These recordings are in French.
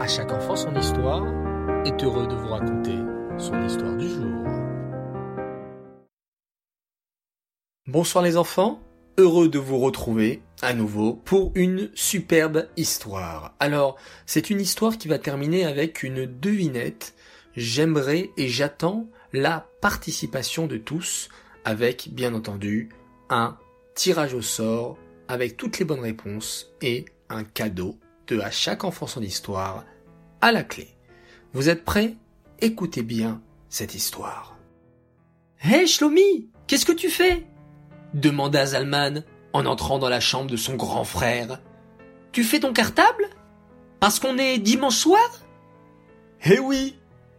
À chaque enfant son histoire est heureux de vous raconter son histoire du jour. Bonsoir les enfants, heureux de vous retrouver à nouveau pour une superbe histoire. Alors, c'est une histoire qui va terminer avec une devinette. J'aimerais et j'attends la participation de tous avec, bien entendu, un tirage au sort avec toutes les bonnes réponses et un cadeau à chaque enfant son histoire à la clé. Vous êtes prêts? Écoutez bien cette histoire. Hé hey, Shlomi, qu'est-ce que tu fais? demanda Zalman en entrant dans la chambre de son grand frère. Tu fais ton cartable? Parce qu'on est dimanche soir? Eh oui,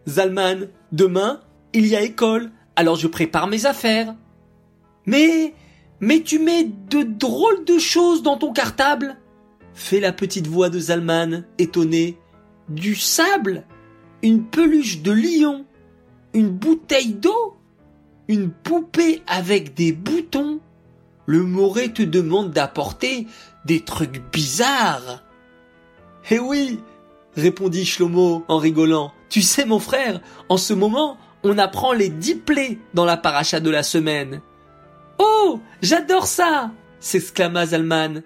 Zalman, demain, il y a école, alors je prépare mes affaires. Mais, mais tu mets de drôles de choses dans ton cartable? Fait la petite voix de Zalman, étonnée. Du sable Une peluche de lion Une bouteille d'eau Une poupée avec des boutons Le Moré te demande d'apporter des trucs bizarres. Eh oui, répondit Shlomo en rigolant. Tu sais, mon frère, en ce moment, on apprend les dix plaies dans la paracha de la semaine. Oh, j'adore ça! s'exclama Zalman.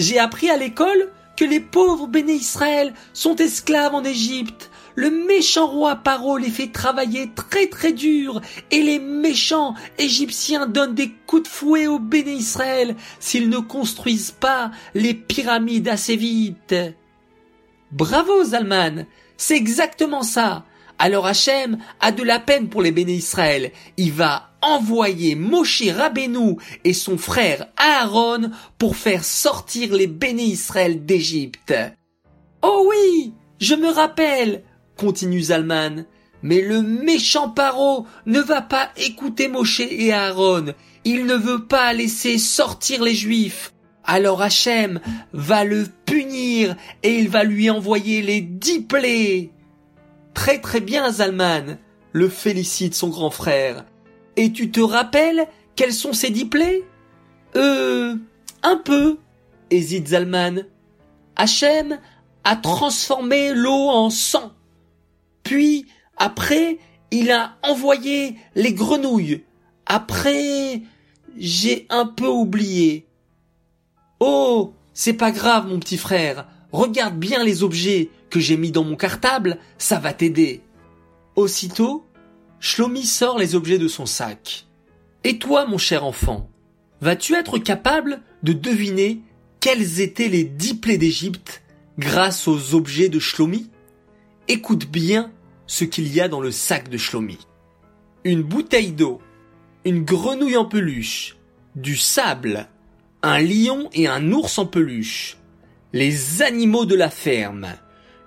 J'ai appris à l'école que les pauvres béné Israël sont esclaves en Égypte. Le méchant roi Paro les fait travailler très très dur et les méchants égyptiens donnent des coups de fouet aux béné Israël s'ils ne construisent pas les pyramides assez vite. Bravo Zalman, c'est exactement ça. Alors Hachem a de la peine pour les béné Israël. Il va envoyer Moshe Rabbeinu et son frère Aaron pour faire sortir les béné Israël d'Égypte. Oh oui, je me rappelle, continue Zalman, mais le méchant Paro ne va pas écouter Moshe et Aaron. Il ne veut pas laisser sortir les Juifs. Alors Hachem va le punir et il va lui envoyer les dix plaies. Très très bien Zalman, le félicite son grand frère. Et tu te rappelles quels sont ces dix plaies Euh, un peu, hésite Zalman. Hachem a transformé l'eau en sang. Puis, après, il a envoyé les grenouilles. Après, j'ai un peu oublié. Oh, c'est pas grave, mon petit frère. Regarde bien les objets que j'ai mis dans mon cartable, ça va t'aider. Aussitôt, Shlomi sort les objets de son sac. Et toi, mon cher enfant, vas-tu être capable de deviner quels étaient les dix plaies d'Égypte grâce aux objets de Shlomi? Écoute bien ce qu'il y a dans le sac de Shlomi. Une bouteille d'eau, une grenouille en peluche, du sable, un lion et un ours en peluche, les animaux de la ferme,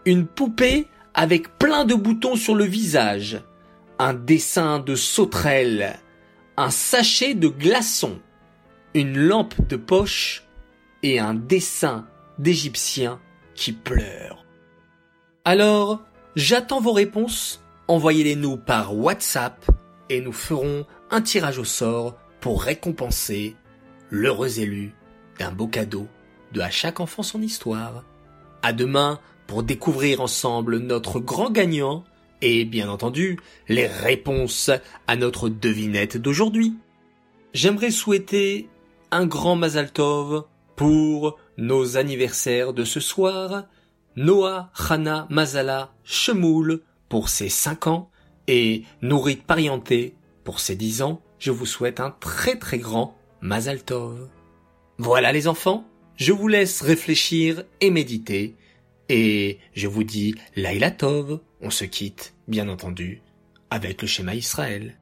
une poupée avec plein de boutons sur le visage, un dessin de sauterelle, un sachet de glaçons, une lampe de poche et un dessin d'Égyptien qui pleure. Alors, j'attends vos réponses, envoyez-les nous par WhatsApp et nous ferons un tirage au sort pour récompenser l'heureux élu d'un beau cadeau de à chaque enfant son histoire. À demain découvrir ensemble notre grand gagnant et bien entendu les réponses à notre devinette d'aujourd'hui. J'aimerais souhaiter un grand Mazal Tov pour nos anniversaires de ce soir, Noah, Hana, Mazala, Shemoul pour ses 5 ans et Nourit Parienté pour ses 10 ans. Je vous souhaite un très très grand Mazal Tov. Voilà les enfants, je vous laisse réfléchir et méditer et je vous dis Laila Tov, on se quitte, bien entendu, avec le schéma Israël.